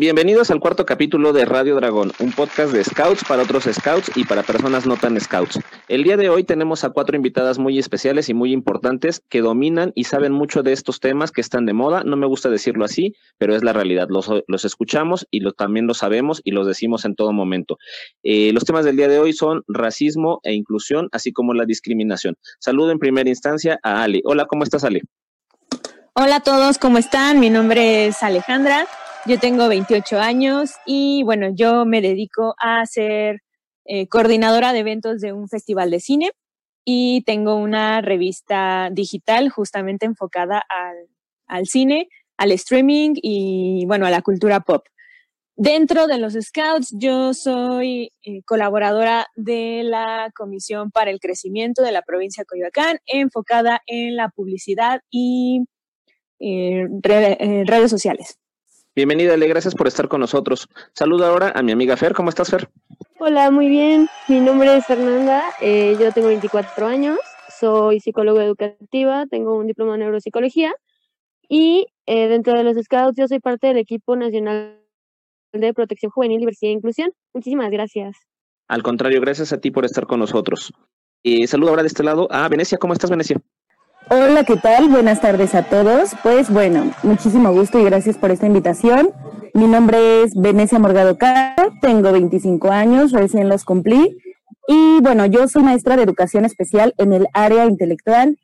Bienvenidos al cuarto capítulo de Radio Dragón, un podcast de scouts para otros scouts y para personas no tan scouts. El día de hoy tenemos a cuatro invitadas muy especiales y muy importantes que dominan y saben mucho de estos temas que están de moda. No me gusta decirlo así, pero es la realidad. Los, los escuchamos y también lo sabemos y los decimos en todo momento. Eh, los temas del día de hoy son racismo e inclusión, así como la discriminación. Saludo en primera instancia a Ale. Hola, ¿cómo estás, Ale? Hola a todos, ¿cómo están? Mi nombre es Alejandra. Yo tengo 28 años y bueno, yo me dedico a ser eh, coordinadora de eventos de un festival de cine y tengo una revista digital justamente enfocada al, al cine, al streaming y bueno, a la cultura pop. Dentro de los Scouts, yo soy eh, colaboradora de la Comisión para el Crecimiento de la provincia de Coyoacán, enfocada en la publicidad y eh, redes sociales. Bienvenida, Ale, gracias por estar con nosotros. Saludo ahora a mi amiga Fer. ¿Cómo estás, Fer? Hola, muy bien. Mi nombre es Fernanda. Eh, yo tengo 24 años. Soy psicóloga educativa. Tengo un diploma en neuropsicología. Y eh, dentro de los Scouts, yo soy parte del equipo nacional de protección juvenil, diversidad e inclusión. Muchísimas gracias. Al contrario, gracias a ti por estar con nosotros. Eh, saludo ahora de este lado a Venecia. ¿Cómo estás, Venecia? Hola, ¿qué tal? Buenas tardes a todos. Pues bueno, muchísimo gusto y gracias por esta invitación. Mi nombre es Venecia Morgado Caro, tengo 25 años, recién los cumplí. Y bueno, yo soy maestra de educación especial en el área intelectual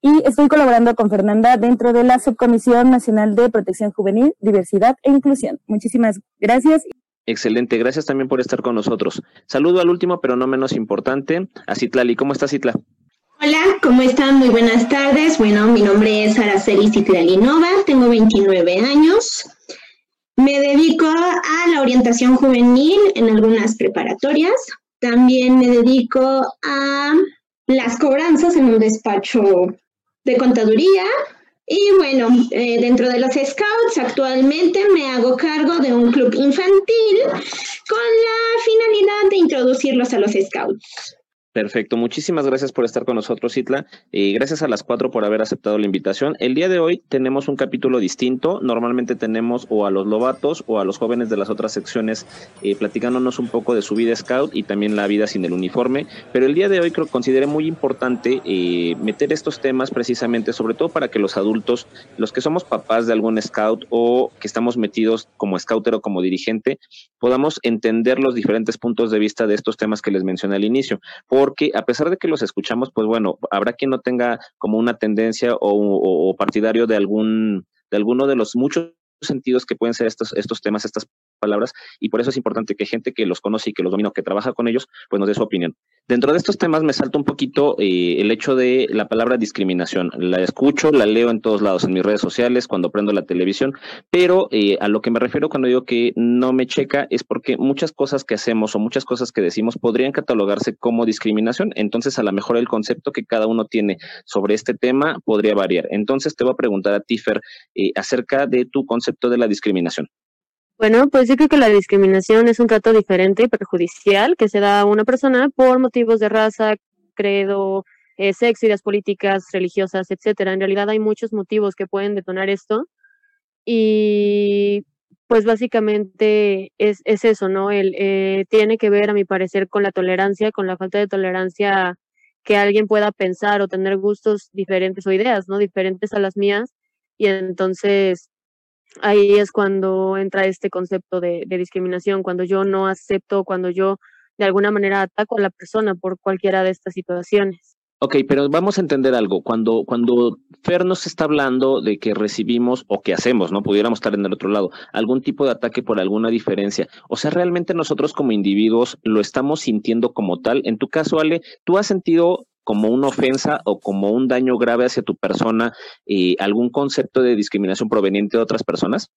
y estoy colaborando con Fernanda dentro de la Subcomisión Nacional de Protección Juvenil, Diversidad e Inclusión. Muchísimas gracias. Excelente, gracias también por estar con nosotros. Saludo al último, pero no menos importante, a Citlali. ¿Cómo estás, Citla? Hola, ¿cómo están? Muy buenas tardes. Bueno, mi nombre es Araceli Citlalinova, tengo 29 años. Me dedico a la orientación juvenil en algunas preparatorias. También me dedico a las cobranzas en un despacho de contaduría. Y bueno, eh, dentro de los Scouts actualmente me hago cargo de un club infantil con la finalidad de introducirlos a los Scouts. Perfecto, muchísimas gracias por estar con nosotros, Itla, y gracias a las cuatro por haber aceptado la invitación. El día de hoy tenemos un capítulo distinto. Normalmente tenemos o a los lobatos o a los jóvenes de las otras secciones eh, platicándonos un poco de su vida scout y también la vida sin el uniforme. Pero el día de hoy creo consideré muy importante eh, meter estos temas precisamente, sobre todo para que los adultos, los que somos papás de algún scout o que estamos metidos como scouter o como dirigente, podamos entender los diferentes puntos de vista de estos temas que les mencioné al inicio porque a pesar de que los escuchamos, pues bueno, habrá quien no tenga como una tendencia o, partidario de algún de alguno de los muchos sentidos que pueden ser estos, estos temas, estas palabras, y por eso es importante que gente que los conoce y que los domina que trabaja con ellos, pues nos dé su opinión. Dentro de estos temas me salta un poquito eh, el hecho de la palabra discriminación. La escucho, la leo en todos lados, en mis redes sociales, cuando prendo la televisión, pero eh, a lo que me refiero cuando digo que no me checa es porque muchas cosas que hacemos o muchas cosas que decimos podrían catalogarse como discriminación. Entonces, a lo mejor el concepto que cada uno tiene sobre este tema podría variar. Entonces, te voy a preguntar a Tifer eh, acerca de tu concepto de la discriminación. Bueno, pues yo creo que la discriminación es un trato diferente y perjudicial que se da a una persona por motivos de raza, credo, eh, sexo, ideas políticas, religiosas, etcétera. En realidad hay muchos motivos que pueden detonar esto y pues básicamente es, es eso, ¿no? El, eh, tiene que ver, a mi parecer, con la tolerancia, con la falta de tolerancia que alguien pueda pensar o tener gustos diferentes o ideas, ¿no? Diferentes a las mías. Y entonces ahí es cuando entra este concepto de, discriminación, cuando yo no acepto, cuando yo de alguna manera ataco a la persona por cualquiera de estas situaciones. Ok, pero vamos a entender algo. Cuando, cuando Fer nos está hablando de que recibimos o que hacemos, ¿no? Pudiéramos estar en el otro lado, algún tipo de ataque por alguna diferencia. O sea, realmente nosotros como individuos lo estamos sintiendo como tal. En tu caso, Ale, ¿tú has sentido como una ofensa o como un daño grave hacia tu persona y algún concepto de discriminación proveniente de otras personas?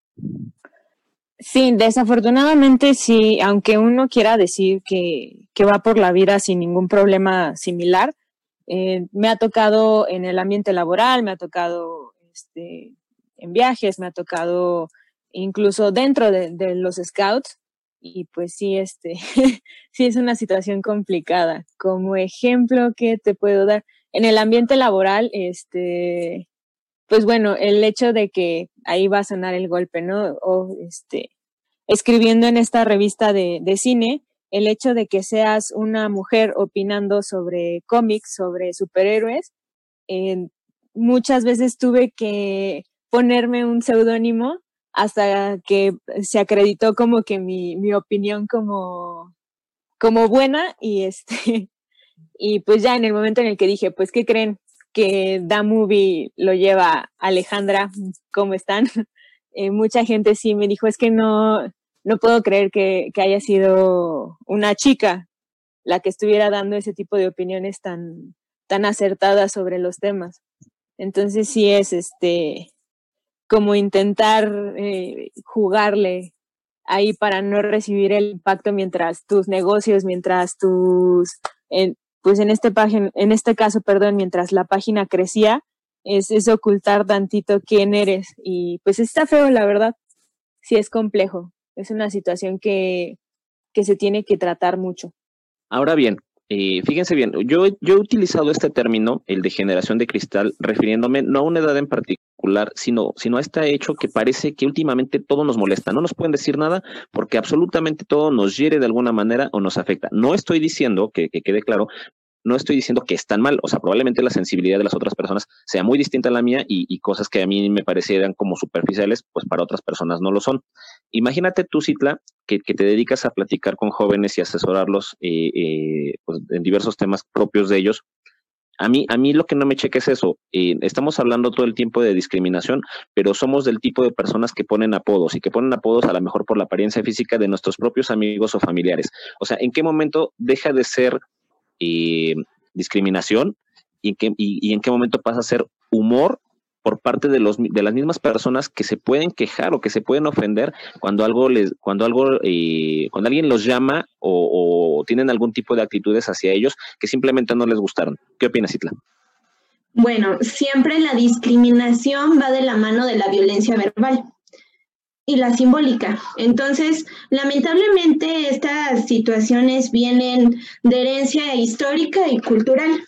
Sí, desafortunadamente sí, aunque uno quiera decir que, que va por la vida sin ningún problema similar, eh, me ha tocado en el ambiente laboral, me ha tocado este, en viajes, me ha tocado incluso dentro de, de los scouts, y pues sí, este, sí es una situación complicada. Como ejemplo que te puedo dar, en el ambiente laboral, este, pues bueno, el hecho de que ahí va a sonar el golpe, ¿no? O este, escribiendo en esta revista de, de cine, el hecho de que seas una mujer opinando sobre cómics, sobre superhéroes, muchas veces tuve que ponerme un seudónimo hasta que se acreditó como que mi, mi opinión como, como buena y este y pues ya en el momento en el que dije, pues ¿qué creen? Que Da Movie lo lleva Alejandra, ¿cómo están? Eh, mucha gente sí me dijo, es que no, no puedo creer que, haya sido una chica la que estuviera dando ese tipo de opiniones tan, tan acertadas sobre los temas. Entonces sí es este como intentar eh, jugarle ahí para no recibir el impacto mientras tus negocios, mientras tus, pues en este, página, en este caso, perdón, mientras la página crecía, es, es ocultar tantito quién eres. Y pues está feo, la verdad. Sí es complejo. Es una situación que, que se tiene que tratar mucho. Ahora bien, eh, fíjense bien, yo, yo he utilizado este término, el de generación de cristal, refiriéndome no a una edad en particular, sino, sino a este hecho que parece que últimamente todo nos molesta. No nos pueden decir nada porque absolutamente todo nos hiere de alguna manera o nos afecta. No estoy diciendo, que, que quede claro, no estoy diciendo que están mal, o sea, probablemente la sensibilidad de las otras personas sea muy distinta a la mía y, cosas que a mí me parecieran como superficiales, pues para otras personas no lo son. Imagínate tú, Citla, que, te dedicas a platicar con jóvenes y asesorarlos eh, eh, pues, en diversos temas propios de ellos. A mí, a mí lo que no me cheque es eso. Eh, estamos hablando todo el tiempo de discriminación, pero somos del tipo de personas que ponen apodos y que ponen apodos a lo mejor por la apariencia física de nuestros propios amigos o familiares. O sea, ¿en qué momento deja de ser eh, discriminación y, que, y, en qué momento pasa a ser humor por parte de los de las mismas personas que se pueden quejar o que se pueden ofender cuando algo les cuando algo eh, cuando alguien los llama o, tienen algún tipo de actitudes hacia ellos que simplemente no les gustaron. Qué opinas Itla bueno siempre la discriminación va de la mano de la violencia verbal y la simbólica. Entonces, lamentablemente estas situaciones vienen de herencia histórica y cultural.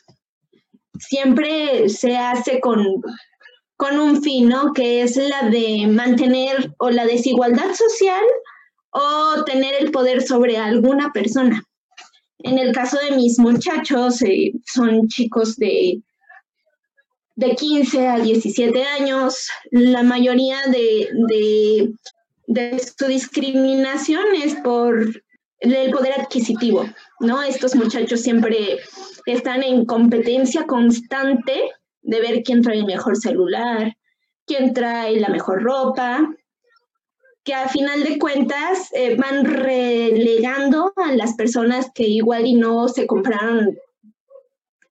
Siempre se hace con, con un fin, ¿no? Que es la de mantener o la desigualdad social o tener el poder sobre alguna persona. En el caso de mis muchachos, eh, son chicos de de 15 a 17 años, la mayoría de, de, su discriminación es por el poder adquisitivo, ¿no? Estos muchachos siempre están en competencia constante de ver quién trae el mejor celular, quién trae la mejor ropa, que a final de cuentas eh, van relegando a las personas que igual y no se compraron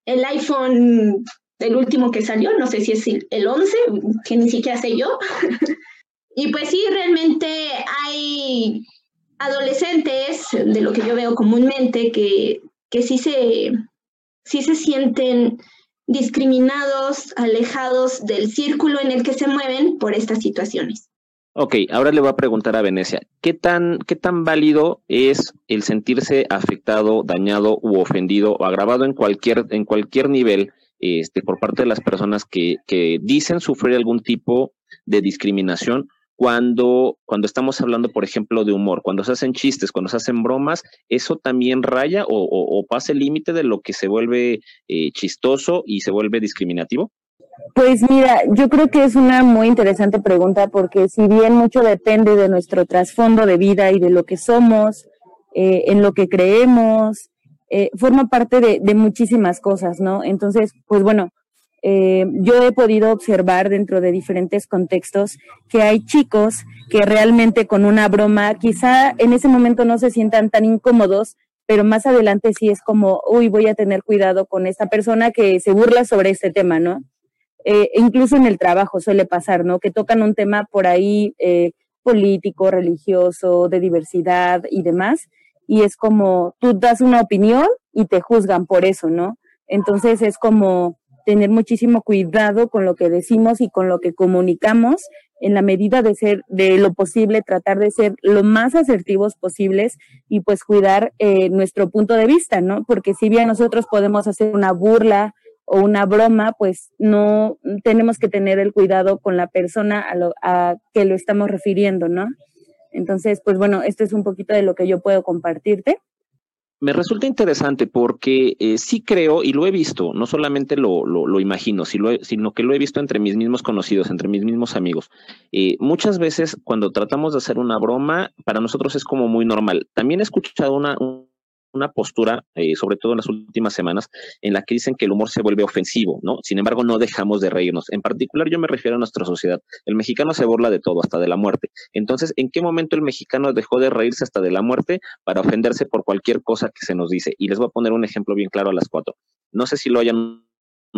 el iPhone el último que salió, no sé si es el 11, que ni siquiera sé yo. y pues sí, realmente hay adolescentes, de lo que yo veo comúnmente, que, que sí, se, sí se sienten discriminados, alejados del círculo en el que se mueven por estas situaciones. Ok, ahora le voy a preguntar a Venecia, ¿qué tan, qué tan válido es el sentirse afectado, dañado u ofendido o agravado en cualquier, en cualquier nivel este, por parte de las personas que, que dicen sufrir algún tipo de discriminación cuando, cuando estamos hablando, por ejemplo, de humor, cuando se hacen chistes, cuando se hacen bromas, ¿eso también raya o, pasa el límite de lo que se vuelve eh, chistoso y se vuelve discriminativo? Pues mira, yo creo que es una muy interesante pregunta porque si bien mucho depende de nuestro trasfondo de vida y de lo que somos, eh, en lo que creemos, eh, forma parte de, de, muchísimas cosas, ¿no? Entonces, pues bueno, eh, yo he podido observar dentro de diferentes contextos que hay chicos que realmente con una broma, quizá en ese momento no se sientan tan incómodos, pero más adelante sí es como, uy, voy a tener cuidado con esta persona que se burla sobre este tema, ¿no? Eh, incluso en el trabajo suele pasar, ¿no? Que tocan un tema por ahí eh, político, religioso, de diversidad y demás, y es como tú das una opinión y te juzgan por eso, ¿no? Entonces es como tener muchísimo cuidado con lo que decimos y con lo que comunicamos en la medida de ser de lo posible tratar de ser lo más asertivos posibles y pues cuidar eh, nuestro punto de vista, ¿no? Porque si bien nosotros podemos hacer una burla o una broma, pues no tenemos que tener el cuidado con la persona a, lo, a que lo estamos refiriendo, ¿no? Entonces, pues bueno, esto es un poquito de lo que yo puedo compartirte. Me resulta interesante porque eh, sí creo y lo he visto, no solamente lo, lo, imagino, sino, que lo he visto entre mis mismos conocidos, entre mis mismos amigos. Eh, muchas veces cuando tratamos de hacer una broma, para nosotros es como muy normal. También he escuchado una, una postura, eh, sobre todo en las últimas semanas, en la que dicen que el humor se vuelve ofensivo, ¿no? Sin embargo, no dejamos de reírnos. En particular, yo me refiero a nuestra sociedad. El mexicano se burla de todo, hasta de la muerte. Entonces, ¿en qué momento el mexicano dejó de reírse hasta de la muerte para ofenderse por cualquier cosa que se nos dice? Y les voy a poner un ejemplo bien claro a las cuatro. No sé si lo hayan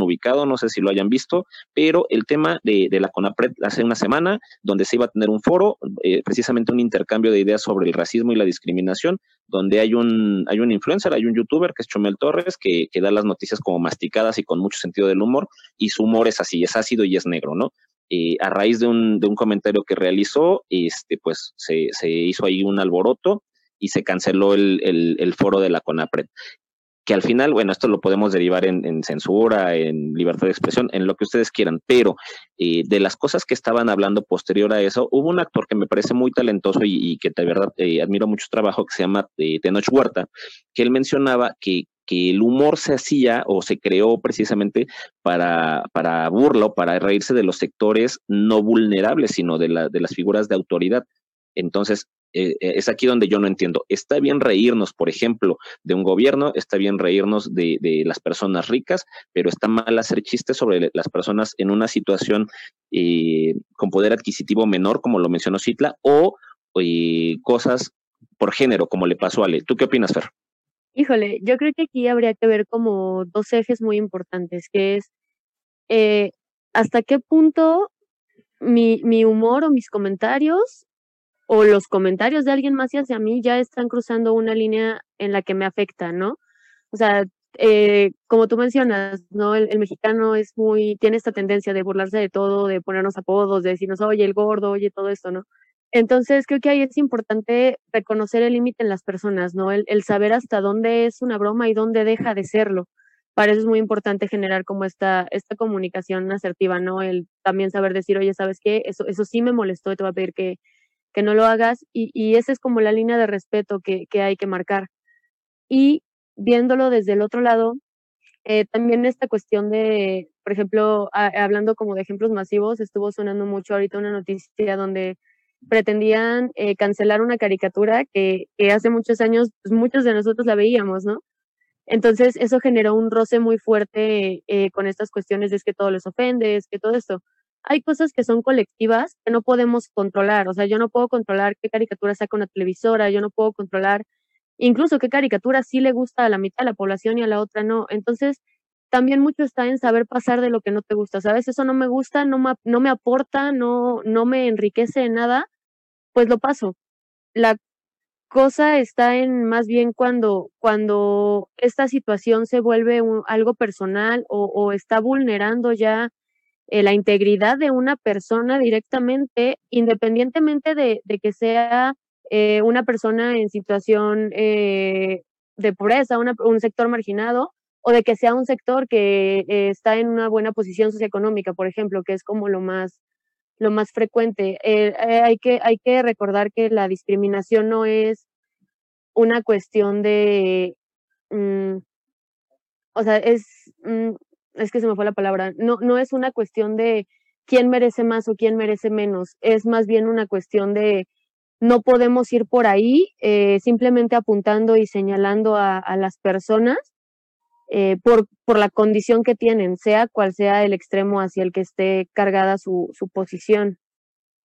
ubicado, no sé si lo hayan visto, pero el tema de, la CONAPRED hace una semana, donde se iba a tener un foro, eh, precisamente un intercambio de ideas sobre el racismo y la discriminación, donde hay un, hay un influencer, hay un youtuber que es Chomel Torres, que, que da las noticias como masticadas y con mucho sentido del humor, y su humor es así, es ácido y es negro, ¿no? Eh, a raíz de un, de un comentario que realizó, este, pues se, se hizo ahí un alboroto y se canceló el, el, el, foro de la CONAPRED que al final, bueno, esto lo podemos derivar en, censura, en libertad de expresión, en lo que ustedes quieran, pero eh, de las cosas que estaban hablando posterior a eso, hubo un actor que me parece muy talentoso y, que de verdad eh, admiro mucho su trabajo, que se llama eh, Huerta, que él mencionaba que, que el humor se hacía o se creó precisamente para, para burla o para reírse de los sectores no vulnerables, sino de, de las figuras de autoridad. Entonces, eh, eh, es aquí donde yo no entiendo. Está bien reírnos, por ejemplo, de un gobierno, está bien reírnos de, las personas ricas, pero está mal hacer chistes sobre las personas en una situación eh, con poder adquisitivo menor, como lo mencionó Citla, o cosas por género, como le pasó a Ale. ¿Tú qué opinas, Fer? Híjole, yo creo que aquí habría que ver como dos ejes muy importantes, que es hasta qué punto mi humor o mis comentarios o los comentarios de alguien más hacia mí ya están cruzando una línea en la que me afecta, ¿no? O sea, eh, como tú mencionas, ¿no? El, mexicano es muy, tiene esta tendencia de burlarse de todo, de ponernos apodos, de decirnos, oye, el gordo, oye, todo esto, ¿no? Entonces, creo que ahí es importante reconocer el límite en las personas, ¿no? El, el, saber hasta dónde es una broma y dónde deja de serlo. Para eso es muy importante generar como esta, esta comunicación asertiva, ¿no? El también saber decir, oye, ¿sabes qué? Eso, eso sí me molestó y te voy a pedir que, que no lo hagas y, y esa es como la línea de respeto que, hay que marcar. Y viéndolo desde el otro lado, eh, también esta cuestión de, por ejemplo, hablando como de ejemplos masivos, estuvo sonando mucho ahorita una noticia donde pretendían eh, cancelar una caricatura que, que hace muchos años pues, muchos de nosotros la veíamos, ¿no? Entonces eso generó un roce muy fuerte eh, con estas cuestiones de es que todo les ofende, es que todo esto hay cosas que son colectivas que no podemos controlar. O sea, yo no puedo controlar qué caricatura saca una televisora, yo no puedo controlar incluso qué caricatura sí le gusta a la mitad de la población y a la otra no. Entonces, también mucho está en saber pasar de lo que no te gusta. ¿Sabes? Eso no me gusta, no me, no me aporta, no, no me enriquece en nada, pues lo paso. La cosa está en más bien cuando, cuando esta situación se vuelve algo personal o, o está vulnerando ya eh, la integridad de una persona directamente, independientemente de, que sea eh, una persona en situación eh, de pobreza, un sector marginado, o de que sea un sector que está en una buena posición socioeconómica, por ejemplo, que es como lo más lo más frecuente. hay, que, hay que recordar que la discriminación no es una cuestión de, mm, o sea, es, mm, es que se me fue la palabra, no, no es una cuestión de quién merece más o quién merece menos, es más bien una cuestión de no podemos ir por ahí eh, simplemente apuntando y señalando a, las personas eh, por, por la condición que tienen, sea cual sea el extremo hacia el que esté cargada su, su posición.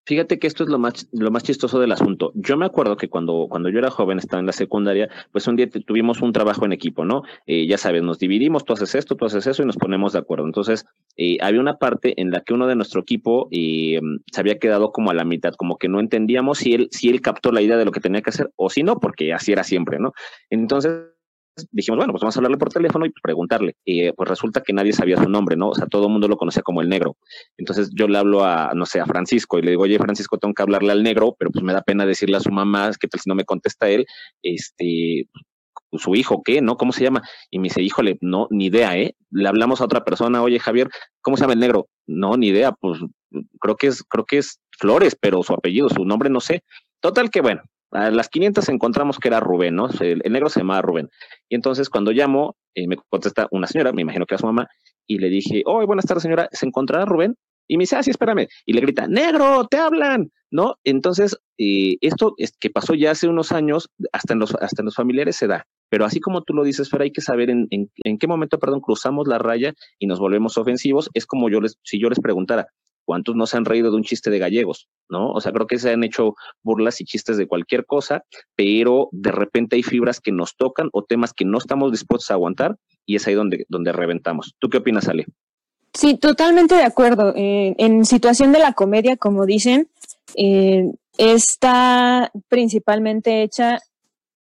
Fíjate que esto es lo más, lo más chistoso del asunto. Yo me acuerdo que cuando, cuando yo era joven, estaba en la secundaria, pues un día tuvimos un trabajo en equipo, ¿no? Eh, ya sabes, nos dividimos, tú haces esto, tú haces eso y nos ponemos de acuerdo. Entonces, eh, había una parte en la que uno de nuestro equipo eh, se había quedado como a la mitad, como que no entendíamos si él, si él captó la idea de lo que tenía que hacer o si no, porque así era siempre, ¿no? Entonces, dijimos, bueno, pues vamos a hablarle por teléfono y preguntarle. Y pues resulta que nadie sabía su nombre, ¿no? O sea, todo el mundo lo conocía como el negro. Entonces yo le hablo a, no sé, a Francisco y le digo, oye, Francisco, tengo que hablarle al negro, pero pues me da pena decirle a su mamá, que tal si no me contesta él, este, pues, su hijo, ¿qué? ¿No? ¿Cómo se llama? Y me dice, híjole, no, ni idea, ¿eh? Le hablamos a otra persona, oye, Javier, ¿cómo se llama el negro? No, ni idea, pues creo que es, creo que es Flores, pero su apellido, su nombre no sé. Total que bueno, a las 500 encontramos que era Rubén, ¿no? El, negro se llamaba Rubén. Y entonces cuando llamo, eh, me contesta una señora, me imagino que era su mamá, y le dije, oh, buenas tardes señora, ¿se encontrará Rubén? Y me dice, ah, sí, espérame. Y le grita, negro, te hablan, ¿no? Entonces, eh, esto es que pasó ya hace unos años, hasta en los, hasta en los familiares se da. Pero así como tú lo dices, Fer, hay que saber en, en, qué momento, perdón, cruzamos la raya y nos volvemos ofensivos. Es como yo les, si yo les preguntara, ¿Cuántos no se han reído de un chiste de gallegos? ¿No? O sea, creo que se han hecho burlas y chistes de cualquier cosa, pero de repente hay fibras que nos tocan o temas que no estamos dispuestos a aguantar y es ahí donde, donde reventamos. ¿Tú qué opinas, Ale? Sí, totalmente de acuerdo. Eh, en situación de la comedia, como dicen, eh, está principalmente hecha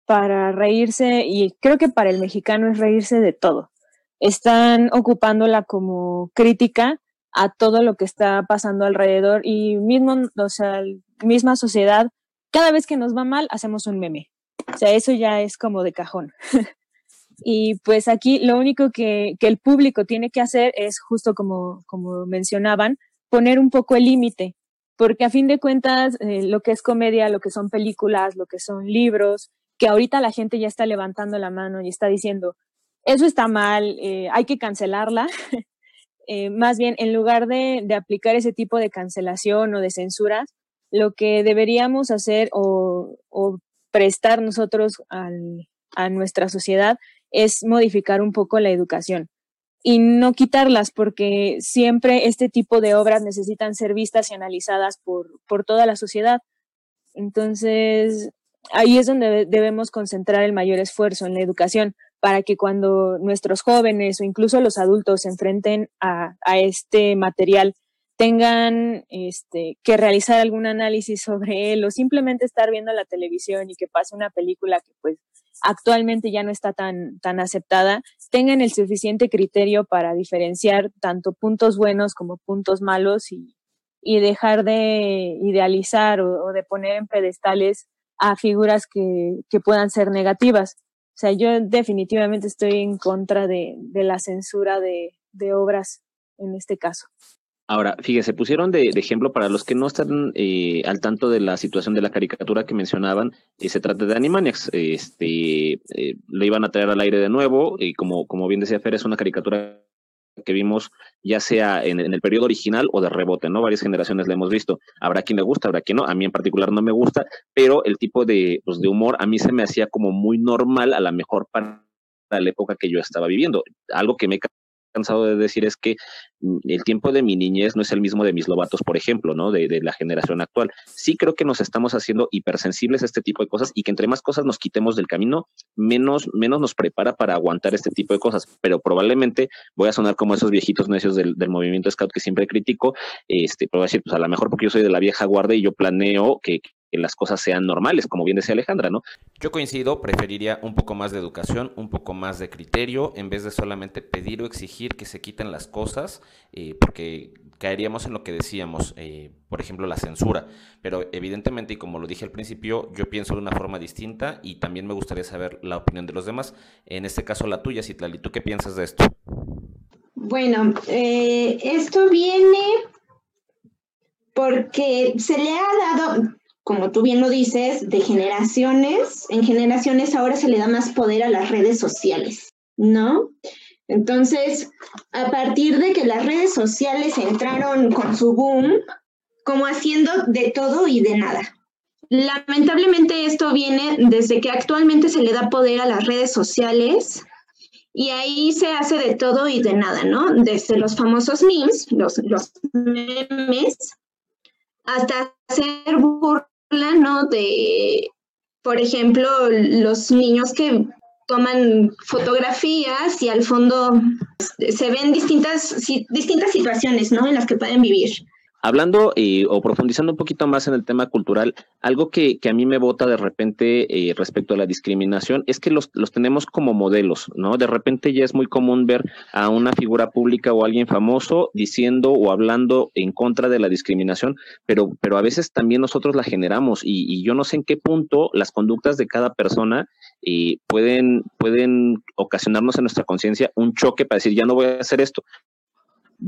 para reírse y creo que para el mexicano es reírse de todo. Están ocupándola como crítica a todo lo que está pasando alrededor y mismo, o sea, misma sociedad, cada vez que nos va mal hacemos un meme. O sea, eso ya es como de cajón. y pues aquí lo único que, que, el público tiene que hacer es justo como, como mencionaban, poner un poco el límite, porque a fin de cuentas eh, lo que es comedia, lo que son películas, lo que son libros, que ahorita la gente ya está levantando la mano y está diciendo, eso está mal, eh, hay que cancelarla. Eh, más bien, en lugar de, aplicar ese tipo de cancelación o de censuras, lo que deberíamos hacer o, prestar nosotros a nuestra sociedad es modificar un poco la educación y no quitarlas porque siempre este tipo de obras necesitan ser vistas y analizadas por, por toda la sociedad. Entonces, ahí es donde debemos concentrar el mayor esfuerzo en la educación, para que cuando nuestros jóvenes o incluso los adultos se enfrenten a, este material tengan este, que realizar algún análisis sobre él o simplemente estar viendo la televisión y que pase una película que pues actualmente ya no está tan, tan aceptada, tengan el suficiente criterio para diferenciar tanto puntos buenos como puntos malos y, dejar de idealizar o, de poner en pedestales a figuras que, que puedan ser negativas. O sea, yo definitivamente estoy en contra de, la censura de, obras en este caso. Ahora, fíjese, pusieron de, ejemplo para los que no están eh, al tanto de la situación de la caricatura que mencionaban, y se trata de Animaniacs. Este, eh, lo iban a traer al aire de nuevo, y como, como bien decía Fer, es una caricatura que vimos ya sea en, el periodo original o de rebote, ¿no? Varias generaciones la hemos visto. Habrá quien le gusta, habrá quien no. A mí en particular no me gusta, pero el tipo de, pues, de humor a mí se me hacía como muy normal, a la mejor para la época que yo estaba viviendo. Algo que me cansado de decir es que mm, el tiempo de mi niñez no es el mismo de mis lobatos, por ejemplo, ¿no? De, la generación actual. Sí creo que nos estamos haciendo hipersensibles a este tipo de cosas y que entre más cosas nos quitemos del camino, menos, menos nos prepara para aguantar este tipo de cosas. Pero probablemente voy a sonar como esos viejitos necios del, movimiento scout que siempre critico, este, pero voy a decir, pues a lo mejor porque yo soy de la vieja guardia y yo planeo que, que las cosas sean normales, como bien decía Alejandra, ¿no? Yo coincido, preferiría un poco más de educación, un poco más de criterio, en vez de solamente pedir o exigir que se quiten las cosas, eh, porque caeríamos en lo que decíamos, eh, por ejemplo, la censura. Pero evidentemente, y como lo dije al principio, yo pienso de una forma distinta y también me gustaría saber la opinión de los demás. En este caso, la tuya, Citlali, ¿tú qué piensas de esto? Bueno, eh, esto viene porque se le ha dado, como tú bien lo dices, de generaciones, en generaciones ahora se le da más poder a las redes sociales, ¿no? Entonces, a partir de que las redes sociales entraron con su boom, como haciendo de todo y de nada. Lamentablemente esto viene desde que actualmente se le da poder a las redes sociales y ahí se hace de todo y de nada, ¿no? Desde los famosos memes, los, memes, hasta hacer burla De, por ejemplo, los niños que toman fotografías y al fondo se ven distintas, distintas situaciones, ¿no? En las que pueden vivir. Hablando eh, o profundizando un poquito más en el tema cultural, algo que, que a mí me vota de repente eh, respecto a la discriminación es que los, los, tenemos como modelos, ¿no? De repente ya es muy común ver a una figura pública o alguien famoso diciendo o hablando en contra de la discriminación, pero, pero a veces también nosotros la generamos y, y yo no sé en qué punto las conductas de cada persona eh, pueden, pueden ocasionarnos en nuestra conciencia un choque para decir, ya no voy a hacer esto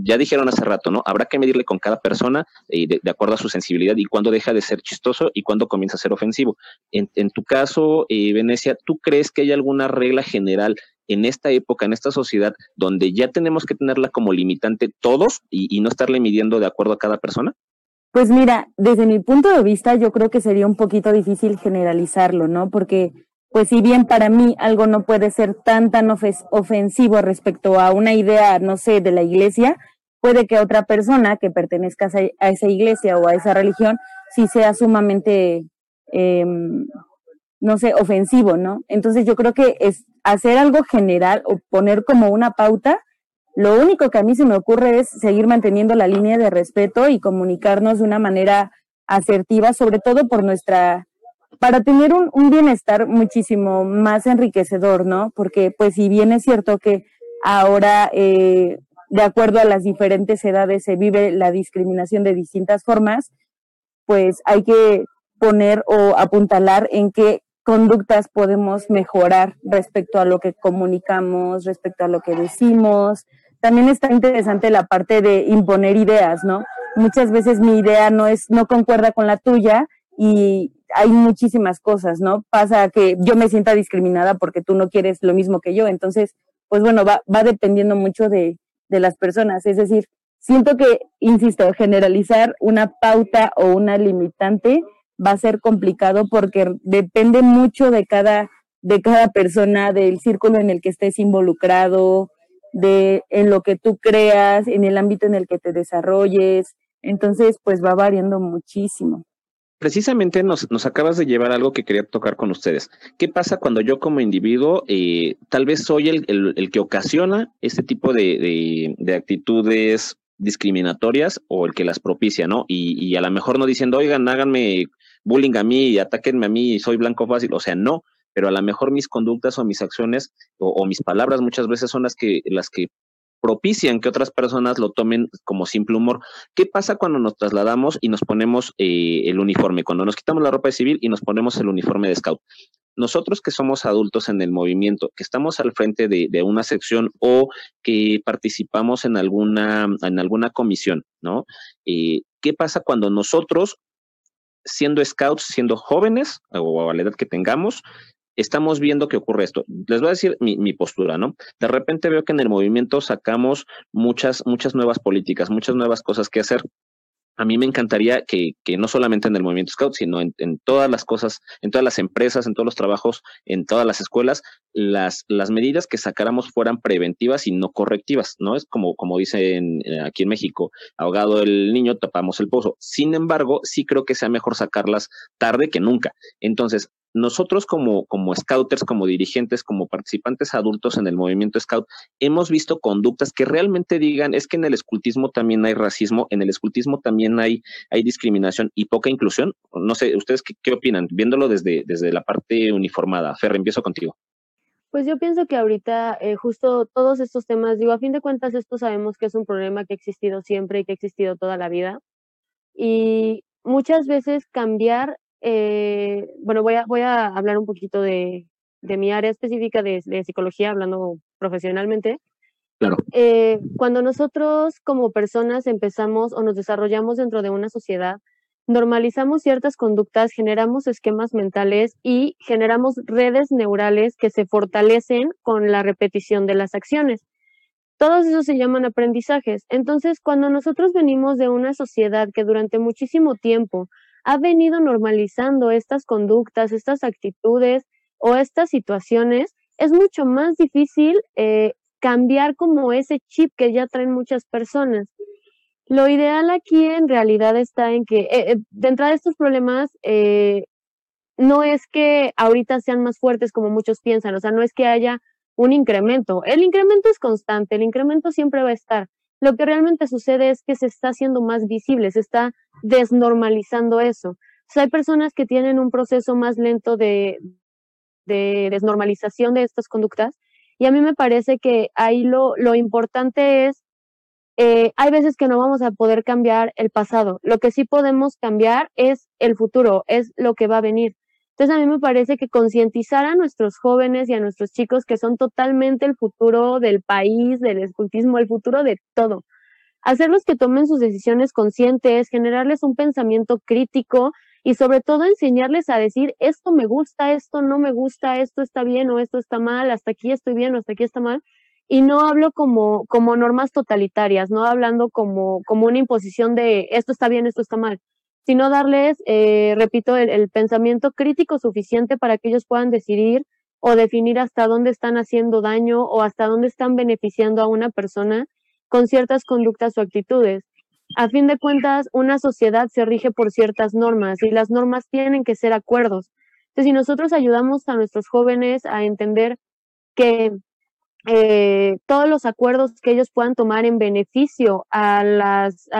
ya dijeron hace rato, ¿no? Habrá que medirle con cada persona eh, de, acuerdo a su sensibilidad y cuándo deja de ser chistoso y cuándo comienza a ser ofensivo. En, tu caso, eh, Venecia, ¿tú crees que hay alguna regla general en esta época, en esta sociedad, donde ya tenemos que tenerla como limitante todos y, y no estarle midiendo de acuerdo a cada persona? Pues mira, desde mi punto de vista, yo creo que sería un poquito difícil generalizarlo, ¿no? Porque pues si bien para mí algo no puede ser tan, tan ofensivo respecto a una idea, no sé, de la iglesia, puede que otra persona que pertenezca a esa iglesia o a esa religión sí sea sumamente, em, no sé, ofensivo, ¿no? Entonces yo creo que es hacer algo general o poner como una pauta, lo único que a mí se me ocurre es seguir manteniendo la línea de respeto y comunicarnos de una manera asertiva, sobre todo por nuestra para tener un, bienestar muchísimo más enriquecedor, ¿no? Porque pues si bien es cierto que ahora, eh, de acuerdo a las diferentes edades, se vive la discriminación de distintas formas, pues hay que poner o apuntalar en qué conductas podemos mejorar respecto a lo que comunicamos, respecto a lo que decimos. También está interesante la parte de imponer ideas, ¿no? Muchas veces mi idea no es, no concuerda con la tuya y hay muchísimas cosas, ¿no? Pasa que yo me sienta discriminada porque tú no quieres lo mismo que yo. Entonces, pues bueno, va, va dependiendo mucho de, de las personas. Es decir, siento que, insisto, generalizar una pauta o una limitante va a ser complicado porque depende mucho de cada, de cada persona, del círculo en el que estés involucrado, de en lo que tú creas, en el ámbito en el que te desarrolles. Entonces, pues va variando muchísimo precisamente nos, nos, acabas de llevar algo que quería tocar con ustedes. ¿Qué pasa cuando yo como individuo eh, tal vez soy el, el, que ocasiona este tipo de, de, actitudes discriminatorias o el que las propicia, ¿no? Y, y, a lo mejor no diciendo, oigan, háganme bullying a mí atáquenme a mí soy blanco fácil, o sea, no, pero a lo mejor mis conductas o mis acciones o, o, mis palabras muchas veces son las que, las que propician que otras personas lo tomen como simple humor. ¿Qué pasa cuando nos trasladamos y nos ponemos eh, el uniforme? Cuando nos quitamos la ropa de civil y nos ponemos el uniforme de scout. Nosotros que somos adultos en el movimiento, que estamos al frente de, una sección o que participamos en alguna, en alguna comisión, ¿no? Eh, ¿Qué pasa cuando nosotros, siendo scouts, siendo jóvenes o a la edad que tengamos, estamos viendo que ocurre esto. Les voy a decir mi, postura, ¿no? De repente veo que en el movimiento sacamos muchas, muchas nuevas políticas, muchas nuevas cosas que hacer. A mí me encantaría que, que no solamente en el movimiento Scout, sino en, en, todas las cosas, en todas las empresas, en todos los trabajos, en todas las escuelas, las, las medidas que sacáramos fueran preventivas y no correctivas, ¿no? Es como, como dicen eh, aquí en México, ahogado el niño, tapamos el pozo. Sin embargo, sí creo que sea mejor sacarlas tarde que nunca. Entonces, nosotros como, como scouters, como dirigentes, como participantes adultos en el movimiento scout, hemos visto conductas que realmente digan, es que en el escultismo también hay racismo, en el escultismo también hay, hay discriminación y poca inclusión. No sé, ¿ustedes qué, qué opinan? Viéndolo desde, desde la parte uniformada. Ferre, empiezo contigo. Pues yo pienso que ahorita eh, justo todos estos temas, digo, a fin de cuentas esto sabemos que es un problema que ha existido siempre y que ha existido toda la vida. Y muchas veces cambiar eh, bueno, voy a, voy a hablar un poquito de, de mi área específica de, de, psicología, hablando profesionalmente. Claro. Eh, cuando nosotros como personas empezamos o nos desarrollamos dentro de una sociedad, normalizamos ciertas conductas, generamos esquemas mentales y generamos redes neurales que se fortalecen con la repetición de las acciones. Todos esos se llaman aprendizajes. Entonces, cuando nosotros venimos de una sociedad que durante muchísimo tiempo ha venido normalizando estas conductas, estas actitudes o estas situaciones, es mucho más difícil eh, cambiar como ese chip que ya traen muchas personas. Lo ideal aquí en realidad está en que eh, eh de estos problemas eh, no es que ahorita sean más fuertes como muchos piensan, o sea, no es que haya un incremento. El incremento es constante, el incremento siempre va a estar, lo que realmente sucede es que se está haciendo más visible, se está desnormalizando eso. hay personas que tienen un proceso más lento de, desnormalización de estas conductas y a mí me parece que ahí lo, lo importante es, eh, hay veces que no vamos a poder cambiar el pasado, lo que sí podemos cambiar es el futuro, es lo que va a venir. Entonces a mí me parece que concientizar a nuestros jóvenes y a nuestros chicos que son totalmente el futuro del país, del escultismo, el futuro de todo. hacerlos que tomen sus decisiones conscientes, generarles un pensamiento crítico y sobre todo enseñarles a decir, esto me gusta, esto no me gusta, esto está bien o esto está mal, hasta aquí estoy bien o hasta aquí está mal. Y no hablo como, como normas totalitarias, no hablando como, como una imposición de esto está bien, esto está mal, sino darles, eh, repito, el pensamiento crítico suficiente para que ellos puedan decidir o definir hasta dónde están haciendo daño o hasta dónde están beneficiando a una persona con ciertas conductas o actitudes. A fin de cuentas, una sociedad se rige por ciertas normas y las normas tienen que ser acuerdos. Entonces, si nosotros ayudamos a nuestros jóvenes a entender que eh, todos los acuerdos que ellos puedan tomar en beneficio a,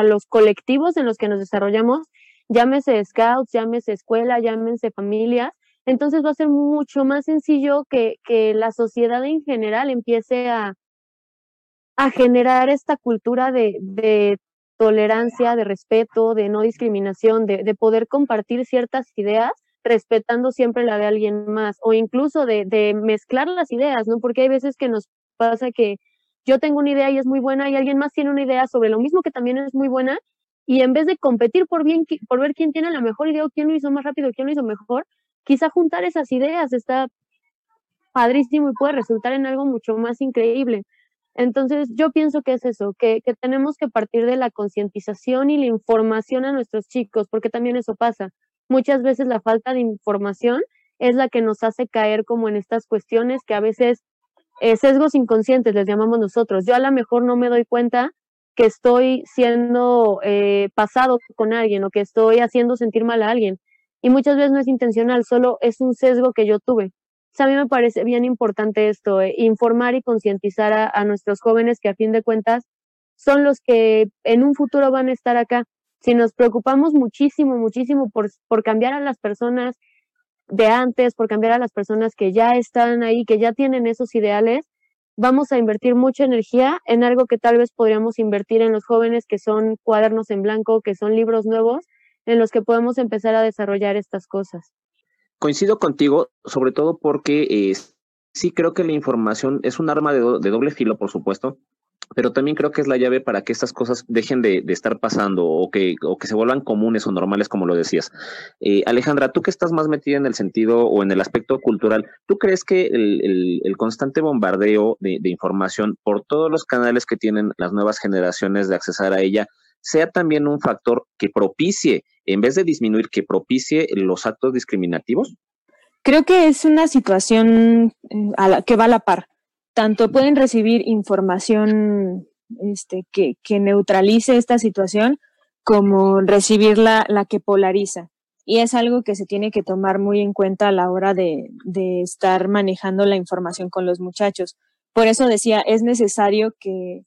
los colectivos en los que nos desarrollamos, llámese scouts, llámese escuela, llámense familias, entonces va a ser mucho más sencillo que, que la sociedad en general empiece a, a generar esta cultura de, de, tolerancia, de respeto, de no discriminación, de, de, poder compartir ciertas ideas respetando siempre la de alguien más o incluso de, de mezclar las ideas, ¿no? Porque hay veces que nos pasa que yo tengo una idea y es muy buena y alguien más tiene una idea sobre lo mismo que también es muy buena y en vez de competir por, bien, por ver quién tiene la mejor idea o quién lo hizo más rápido, quién lo hizo mejor, quizá juntar esas ideas está padrísimo y puede resultar en algo mucho más increíble. Entonces, yo pienso que es eso, que, que tenemos que partir de la concientización y la información a nuestros chicos, porque también eso pasa. Muchas veces la falta de información es la que nos hace caer como en estas cuestiones que a veces eh, sesgos inconscientes les llamamos nosotros. Yo a lo mejor no me doy cuenta que estoy siendo eh, pasado con alguien o que estoy haciendo sentir mal a alguien y muchas veces no es intencional, solo es un sesgo que yo tuve. a mí me parece bien importante esto, eh, informar y concientizar a, a, nuestros jóvenes que a fin de cuentas son los que en un futuro van a estar acá. Si nos preocupamos muchísimo, muchísimo por, por cambiar a las personas de antes, por cambiar a las personas que ya están ahí, que ya tienen esos ideales, vamos a invertir mucha energía en algo que tal vez podríamos invertir en los jóvenes que son cuadernos en blanco, que son libros nuevos, en los que podemos empezar a desarrollar estas cosas. Coincido contigo, sobre todo porque eh, sí creo que la información es un arma de, do de, doble filo, por supuesto, pero también creo que es la llave para que estas cosas dejen de, estar pasando o que, o que, se vuelvan comunes o normales, como lo decías. Eh, Alejandra, tú que estás más metida en el sentido o en el aspecto cultural, ¿tú crees que el, el, constante bombardeo de, de información por todos los canales que tienen las nuevas generaciones de accesar a ella sea también un factor que propicie, en vez de disminuir, que propicie los actos discriminativos? Creo que es una situación eh, a la, que va a la par. Tanto pueden recibir información este, que, neutralice esta situación como recibir la, que polariza. Y es algo que se tiene que tomar muy en cuenta a la hora de, estar manejando la información con los muchachos. Por eso decía, es necesario que,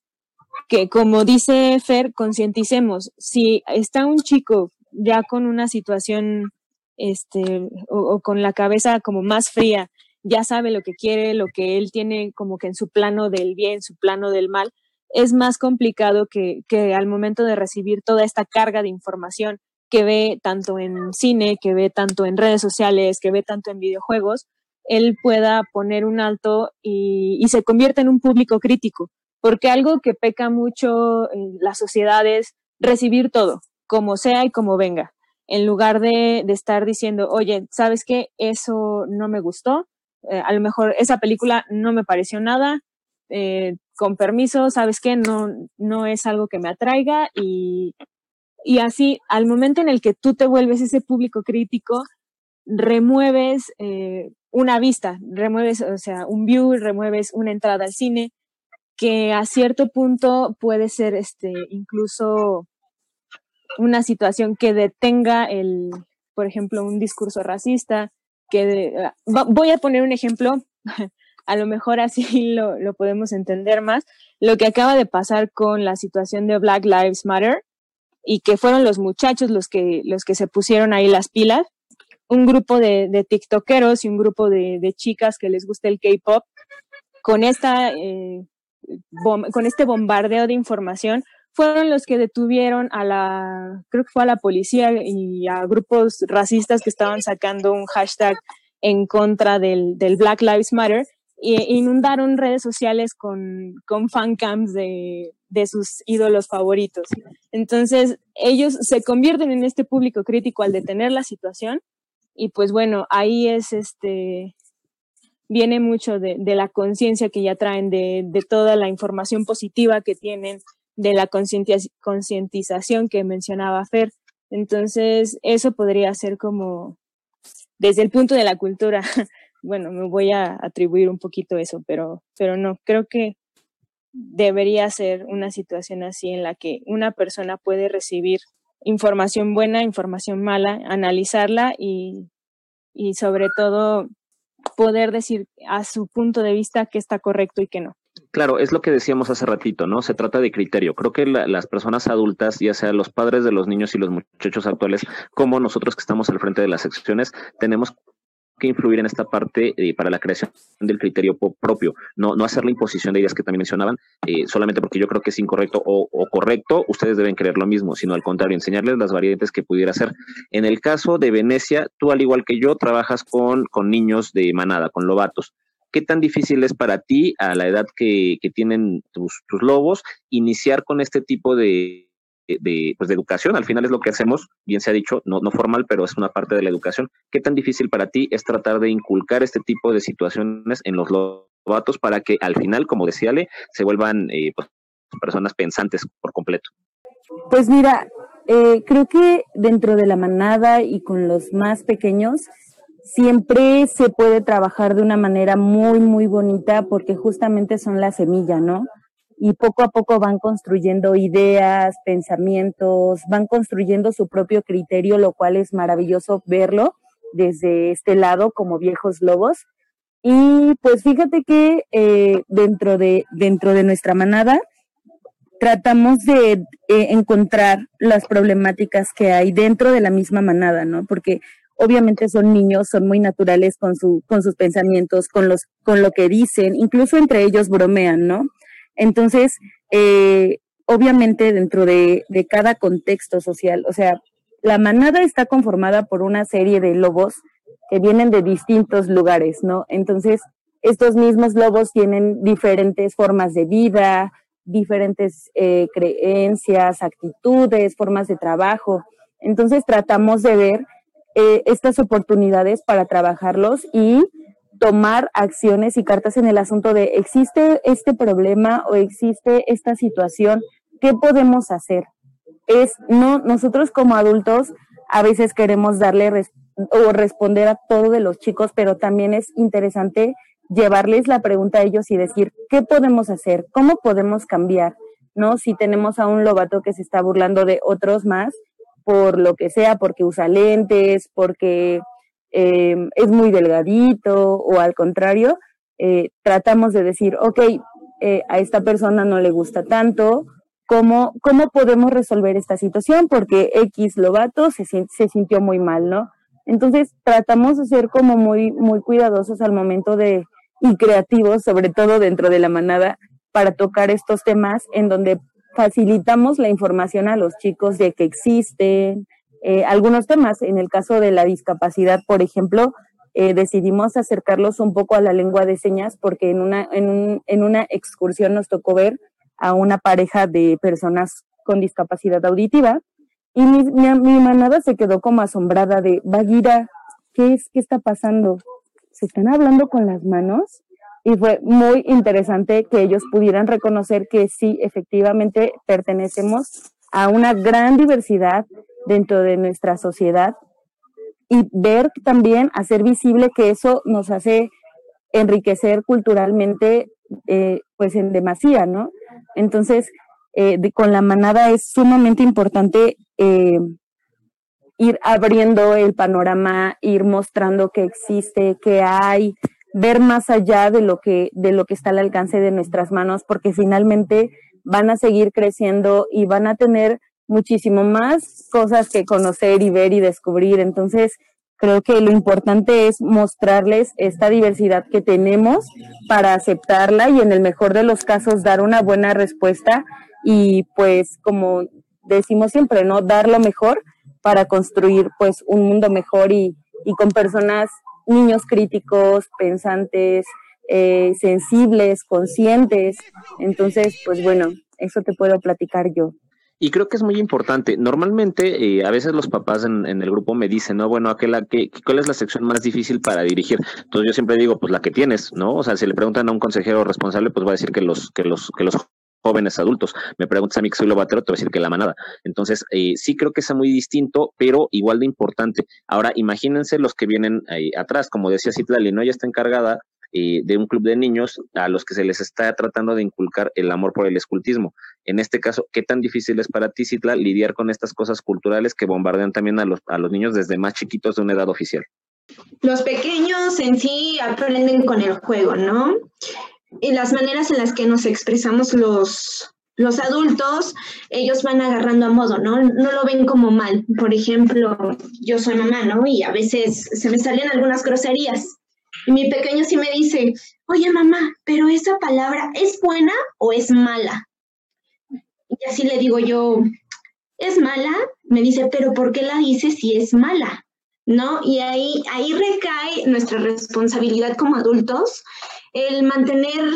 que como dice Fer, concienticemos, si está un chico ya con una situación este o, con la cabeza como más fría, ya sabe lo que quiere, lo que él tiene como que en su plano del bien, su plano del mal, es más complicado que, que al momento de recibir toda esta carga de información que ve tanto en cine, que ve tanto en redes sociales, que ve tanto en videojuegos, él pueda poner un alto y, y se convierta en un público crítico porque algo que peca mucho en la sociedad es recibir todo, como sea y como venga, en lugar de, de estar diciendo, oye, ¿sabes qué? Eso no me gustó, eh, a lo mejor esa película no me pareció nada, eh, con permiso, ¿sabes qué? No, no es algo que me atraiga y, y así, al momento en el que tú te vuelves ese público crítico, remueves eh, una vista, remueves, o sea, un view, remueves una entrada al cine, que a cierto punto puede ser este incluso una situación que detenga el, por ejemplo, un discurso racista, que ah, voy a poner un ejemplo, a lo mejor así lo, lo podemos entender más, lo que acaba de pasar con la situación de Black Lives Matter y que fueron los muchachos los que, los que se pusieron ahí las pilas, un grupo de, de tiktokeros y un grupo de, de chicas que les gusta el K-pop, con esta eh, con este bombardeo de información fueron los que detuvieron a la, creo que fue a la policía y a grupos racistas que estaban sacando un hashtag en contra del, del Black Lives Matter inundaron redes sociales con, con fancams de, de sus ídolos favoritos. Entonces, ellos se convierten en este público crítico al detener la situación y pues bueno, ahí es este, viene mucho de, de la conciencia que ya traen, de, de, toda la información positiva que tienen, de la concientización que mencionaba Fer. Entonces, eso podría ser como, desde el punto de la cultura, bueno, me voy a atribuir un poquito eso, pero, pero no, creo que debería ser una situación así en la que una persona puede recibir información buena, información mala, analizarla y, y sobre todo poder decir a su punto de vista que está correcto y que no. Claro, es lo que decíamos hace ratito, ¿no? Se trata de criterio. Creo que las personas adultas, ya sea los padres de los niños y los muchachos actuales, como nosotros que estamos al frente de las secciones, tenemos que influir en esta parte eh, para la creación del criterio propio, no, no hacer la imposición de ideas que también mencionaban, eh, solamente porque yo creo que es incorrecto o, o, correcto, ustedes deben creer lo mismo, sino al contrario, enseñarles las variantes que pudiera ser. En el caso de Venecia, tú al igual que yo, trabajas con, con niños de manada, con lobatos. ¿Qué tan difícil es para ti, a la edad que, tienen tus, lobos, iniciar con este tipo de, de, pues de educación, al final es lo que hacemos, bien se ha dicho, no, no formal, pero es una parte de la educación. ¿Qué tan difícil para ti es tratar de inculcar este tipo de situaciones en los lobatos para que al final, como decía Ale, se vuelvan eh, pues, personas pensantes por completo? Pues mira, eh, creo que dentro de la manada y con los más pequeños, siempre se puede trabajar de una manera muy, muy bonita porque justamente son la semilla, ¿no? y poco a poco van construyendo ideas, pensamientos, van construyendo su propio criterio, lo cual es maravilloso verlo desde este lado como viejos lobos. Y pues fíjate que eh, dentro, de, dentro de nuestra manada tratamos de eh, encontrar las problemáticas que hay dentro de la misma manada, ¿no? Porque obviamente son niños, son muy naturales con, su, con sus pensamientos, con, los, con lo que dicen, incluso entre ellos bromean, ¿no? Entonces, eh, obviamente dentro de, de, cada contexto social, o sea, la manada está conformada por una serie de lobos que vienen de distintos lugares, ¿no? Entonces, estos mismos lobos tienen diferentes formas de vida, diferentes eh, creencias, actitudes, formas de trabajo. Entonces, tratamos de ver eh, estas oportunidades para trabajarlos y tomar acciones y cartas en el asunto de existe este problema o existe esta situación, ¿qué podemos hacer? Es no nosotros como adultos a veces queremos darle o responder a todo de los chicos, pero también es interesante llevarles la pregunta a ellos y decir, ¿qué podemos hacer? ¿Cómo podemos cambiar? ¿No? Si tenemos a un lobato que se está burlando de otros más por lo que sea, porque usa lentes, porque eh, es muy delgadito o al contrario, eh, tratamos de decir, ok, eh, a esta persona no le gusta tanto, ¿cómo, ¿cómo podemos resolver esta situación? Porque X Lobato se, se sintió muy mal, ¿no? Entonces tratamos de ser como muy, muy cuidadosos al momento de, y creativos, sobre todo dentro de la manada, para tocar estos temas en donde facilitamos la información a los chicos de que existen, eh, algunos temas. En el caso de la discapacidad, por ejemplo, eh, decidimos acercarlos un poco a la lengua de señas porque en una, en, un, en una excursión nos tocó ver a una pareja de personas con discapacidad auditiva y mi, mi, manada se quedó como asombrada de, Bagira, ¿qué es? ¿Qué está pasando? ¿Se están hablando con las manos? Y fue muy interesante que ellos pudieran reconocer que sí, efectivamente pertenecemos a una gran diversidad dentro de nuestra sociedad y ver también, hacer visible que eso nos hace enriquecer culturalmente, eh, pues en demasía, ¿no? Entonces, eh, con la manada es sumamente importante eh, ir abriendo el panorama, ir mostrando que existe, que hay, ver más allá de lo que, de lo que está al alcance de nuestras manos, porque finalmente van a seguir creciendo y van a tener muchísimo más cosas que conocer y ver y descubrir. Entonces, creo que lo importante es mostrarles esta diversidad que tenemos para aceptarla y en el mejor de los casos dar una buena respuesta y pues como decimos siempre, ¿no? Dar lo mejor para construir pues un mundo mejor y, y con personas, niños críticos, pensantes, eh, sensibles, conscientes. Entonces, pues bueno, eso te puedo platicar yo. Y creo que es muy importante. Normalmente, eh, a veces los papás en, el grupo me dicen, no, bueno, aquella, que, ¿cuál es la sección más difícil para dirigir? Entonces yo siempre digo, pues la que tienes, ¿no? O sea, si le preguntan a un consejero responsable, pues va a decir que los, que los, que los jóvenes adultos. Me preguntas a mí que soy te voy a decir que la manada. Entonces, eh, sí creo que es muy distinto, pero igual de importante. Ahora, imagínense los que vienen ahí atrás, como decía Citlali, ¿no? Ella está encargada eh, de un club de niños a los que se les está tratando de inculcar el amor por el escultismo. En este caso, ¿qué tan difícil es para ti, Citla, lidiar con estas cosas culturales que bombardean también a los, a los niños desde más chiquitos de una edad oficial? Los pequeños en sí aprenden con el juego, ¿no? Y las maneras en las que nos expresamos los, los adultos, ellos van agarrando a modo, ¿no? No lo ven como mal. Por ejemplo, yo soy mamá, ¿no? Y a veces se me salen algunas groserías. Y mi pequeño sí me dice, oye mamá, pero esa palabra es buena o es mala. Y así le digo yo, ¿es mala? Me dice, pero ¿por qué la dices si es mala? ¿No? Y ahí, ahí recae nuestra responsabilidad como adultos, el mantener,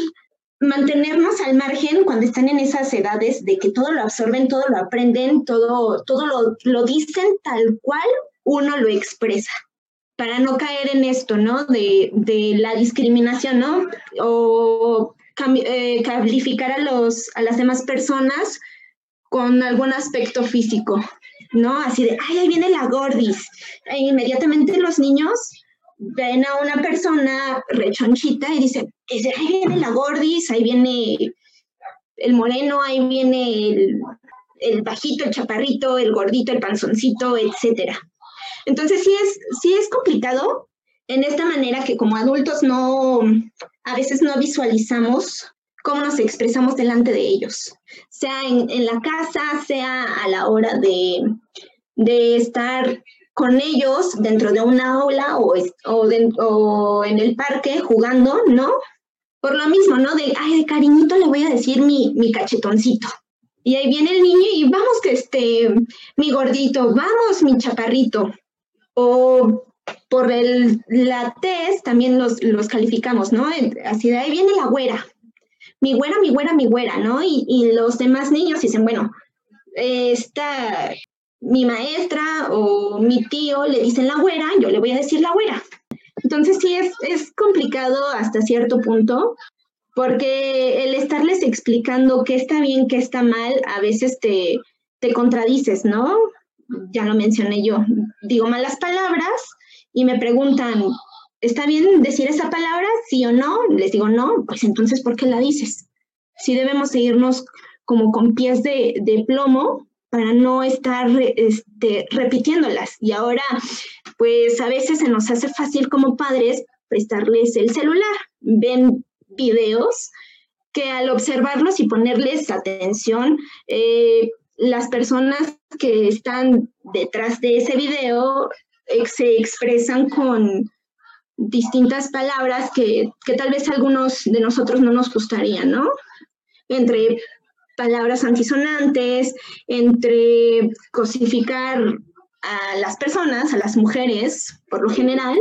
mantenernos al margen cuando están en esas edades de que todo lo absorben, todo lo aprenden, todo, todo lo, lo dicen tal cual uno lo expresa para no caer en esto, ¿no? De, la discriminación, ¿no? O eh, calificar a, los, a las demás personas con algún aspecto físico, ¿no? Así de, ay, ahí viene la gordis. E inmediatamente los niños ven a una persona rechonchita y dicen, ahí viene la gordis, ahí viene el moreno, ahí viene el, bajito, el chaparrito, el gordito, el panzoncito, etcétera. Entonces sí es, sí es complicado en esta manera que como adultos no, a veces no visualizamos cómo nos expresamos delante de ellos, sea en, la casa, sea a la hora de, estar con ellos dentro de una aula o, o, en el parque jugando, ¿no? Por lo mismo, ¿no? De, ay, de cariñito le voy a decir mi, mi cachetoncito. Y ahí viene el niño y vamos que este, mi gordito, vamos mi chaparrito o por el, la test también los, los calificamos, ¿no? Así de ahí viene la güera, mi güera, mi güera, mi güera, ¿no? Y, y los demás niños dicen, bueno, está mi maestra o mi tío le dicen la güera, yo le voy a decir la güera. Entonces sí es, es complicado hasta cierto punto, porque el estarles explicando qué está bien, qué está mal, a veces te, te contradices, ¿no? ya lo mencioné yo, digo malas palabras y me preguntan, ¿está bien decir esa palabra? Sí o no. Les digo, no, pues entonces, ¿por qué la dices? Sí debemos seguirnos como con pies de, plomo para no estar este, repitiéndolas. Y ahora, pues a veces se nos hace fácil como padres prestarles el celular. Ven videos que al observarlos y ponerles atención, eh, las personas que están detrás de ese video eh, se expresan con distintas palabras que, tal vez algunos de nosotros no nos gustarían, ¿no? Entre palabras antisonantes, entre cosificar a las personas, a las mujeres, por lo general,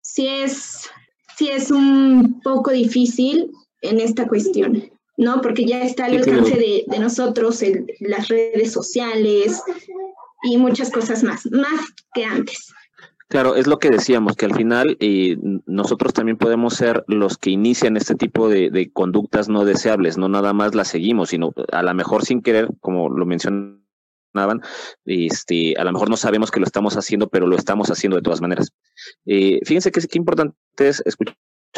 sí es, sí es un poco difícil en esta cuestión. ¿no? Porque ya está al alcance de, nosotros en las redes sociales y muchas cosas más, más que antes. Claro, es lo que decíamos, que al final eh, nosotros también podemos ser los que inician este tipo de, conductas no deseables, no nada más las seguimos, sino a lo mejor sin querer, como lo mencionaban, este, a lo mejor no sabemos que lo estamos haciendo, pero lo estamos haciendo de todas maneras. Eh, fíjense que, que importante es escuchar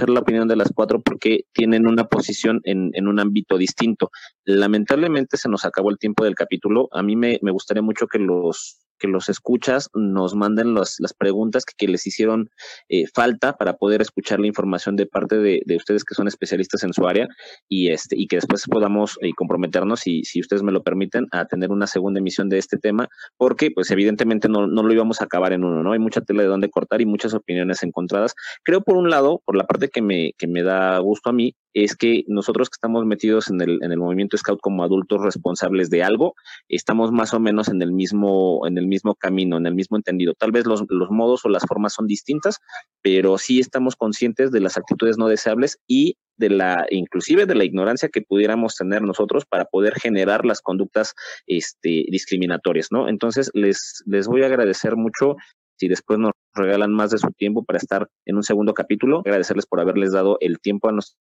la opinión de las cuatro porque tienen una posición en, en, un ámbito distinto. Lamentablemente se nos acabó el tiempo del capítulo. A mí me gustaría mucho que los que los escuchas nos manden las preguntas que, les hicieron eh, falta para poder escuchar la información de parte de, ustedes que son especialistas en su área y este y que después podamos eh, comprometernos, y si ustedes me lo permiten, a tener una segunda emisión de este tema, porque pues evidentemente no, no lo íbamos a acabar en uno, ¿no? Hay mucha tela de donde cortar y muchas opiniones encontradas. Creo por un lado, por la parte que me, que me da gusto a mí, es que nosotros que estamos metidos en el, en el movimiento Scout como adultos responsables de algo, estamos más o menos en el mismo, en el mismo camino, en el mismo entendido. Tal vez los, los modos o las formas son distintas, pero sí estamos conscientes de las actitudes no deseables y de la, inclusive de la ignorancia que pudiéramos tener nosotros para poder generar las conductas este, discriminatorias, ¿no? Entonces, les, les voy a agradecer mucho si después nos regalan más de su tiempo para estar en un segundo capítulo, agradecerles por haberles dado el tiempo a nuestros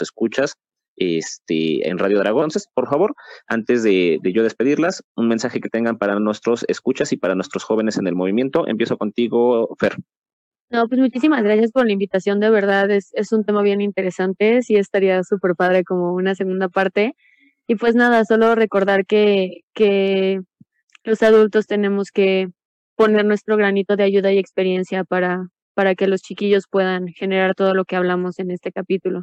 escuchas este, en Radio Dragón. Por favor, antes de, de, yo despedirlas, un mensaje que tengan para nuestros escuchas y para nuestros jóvenes en el movimiento. Empiezo contigo, Fer. No, pues muchísimas gracias por la invitación, de verdad es, es un tema bien interesante, sí estaría súper padre como una segunda parte. Y pues nada, solo recordar que, que los adultos tenemos que poner nuestro granito de ayuda y experiencia para, para que los chiquillos puedan generar todo lo que hablamos en este capítulo.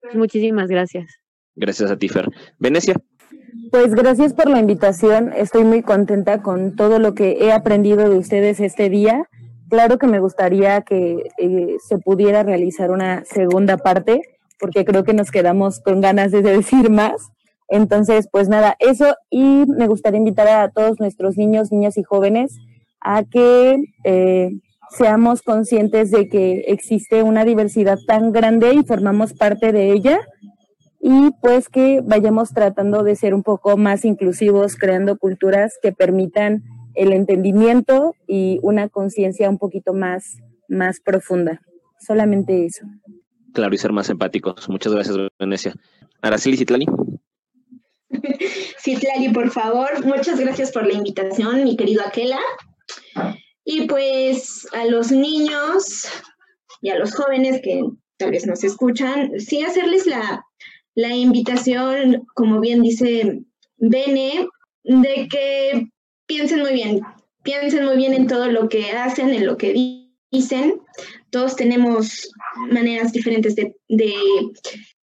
Pues muchísimas gracias. Gracias a ti, Fer. Venecia. Pues gracias por la invitación. Estoy muy contenta con todo lo que he aprendido de ustedes este día Claro que me gustaría que eh, se pudiera realizar una segunda parte, porque creo que nos quedamos con ganas de decir más. Entonces, pues nada, eso y me gustaría invitar a todos nuestros niños, niñas y jóvenes a que eh, seamos conscientes de que existe una diversidad tan grande y formamos parte de ella y pues que vayamos tratando de ser un poco más inclusivos, creando culturas que permitan el entendimiento y una conciencia un poquito más, más profunda. Solamente eso. Claro, y ser más empáticos. Muchas gracias, Venecia. Araceli Citlali. Citlali, por favor, muchas gracias por la invitación, mi querido Aquela. Y pues a los niños y a los jóvenes que tal vez nos escuchan, sí hacerles la, la invitación, como bien dice Bene, de que piensen muy bien, piensen muy bien en todo lo que hacen, en lo que dicen. Todos tenemos maneras diferentes de,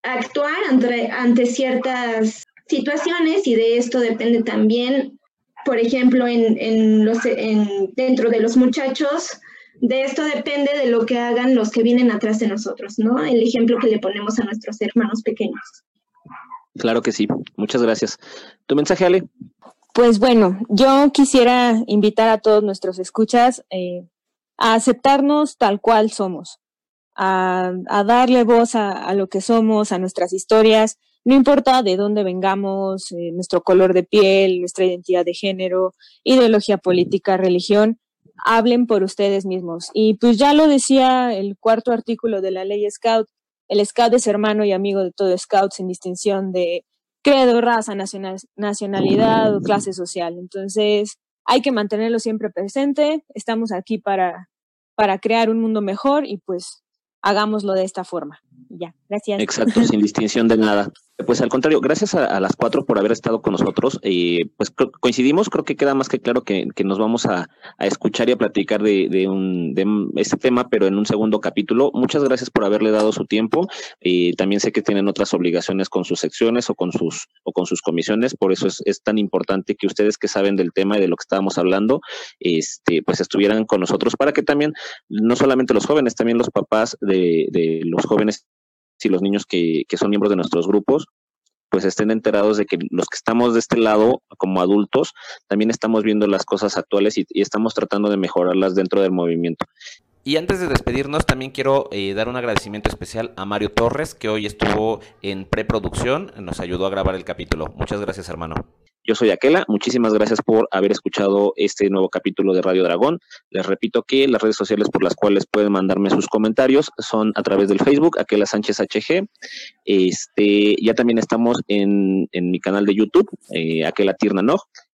actuar ante, ante, ciertas situaciones y de esto depende también, por ejemplo, en, en los, en, dentro de los muchachos, de esto depende de lo que hagan los que vienen atrás de nosotros, ¿no? El ejemplo que le ponemos a nuestros hermanos pequeños. Claro que sí. Muchas gracias. ¿Tu mensaje, Ale? Pues bueno, yo quisiera invitar a todos nuestros escuchas eh, a aceptarnos tal cual somos, a, darle voz a, lo que somos, a nuestras historias, no importa de dónde vengamos, eh, nuestro color de piel, nuestra identidad de género, ideología política, religión, hablen por ustedes mismos. Y pues ya lo decía el cuarto artículo de la ley Scout, el Scout es hermano y amigo de todo Scout sin distinción de credo, raza, nacional, nacionalidad o clase social. Entonces, hay que mantenerlo siempre presente. Estamos aquí para, para crear un mundo mejor y pues hagámoslo de esta forma. Ya, gracias. Exacto, sin distinción de nada. Pues al contrario, gracias a, las cuatro por haber estado con nosotros. Eh, pues coincidimos, creo que queda más que claro que, nos vamos a, escuchar y a platicar de, un, de este tema, pero en un segundo capítulo. Muchas gracias por haberle dado su tiempo. y también sé que tienen otras obligaciones con sus secciones o con sus, o con sus comisiones, por eso es, es tan importante que ustedes que saben del tema y de lo que estábamos hablando, este, pues estuvieran con nosotros para que también, no solamente los jóvenes, también los papás de los jóvenes si los niños que, que son miembros de nuestros grupos, pues estén enterados de que los que estamos de este lado como adultos también estamos viendo las cosas actuales y, estamos tratando de mejorarlas dentro del movimiento. Y antes de despedirnos, también quiero eh, dar un agradecimiento especial a Mario Torres, que hoy estuvo en preproducción, nos ayudó a grabar el capítulo. Muchas gracias, hermano. Yo soy Aquela, muchísimas gracias por haber escuchado este nuevo capítulo de Radio Dragón. Les repito que las redes sociales por las cuales pueden mandarme sus comentarios son a través del Facebook, Aquela Sánchez HG. Este, ya también estamos en, mi canal de YouTube, eh, Aquela Tirna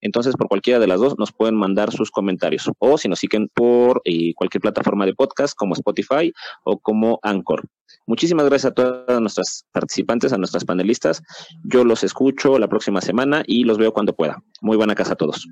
Entonces, por cualquiera de las dos nos pueden mandar sus comentarios. O si nos siguen por eh, cualquier plataforma de podcast como Spotify o como Anchor. Muchísimas gracias a todas nuestras participantes, a nuestras panelistas. Yo los escucho la próxima semana y los veo cuando pueda. Muy buena casa a todos.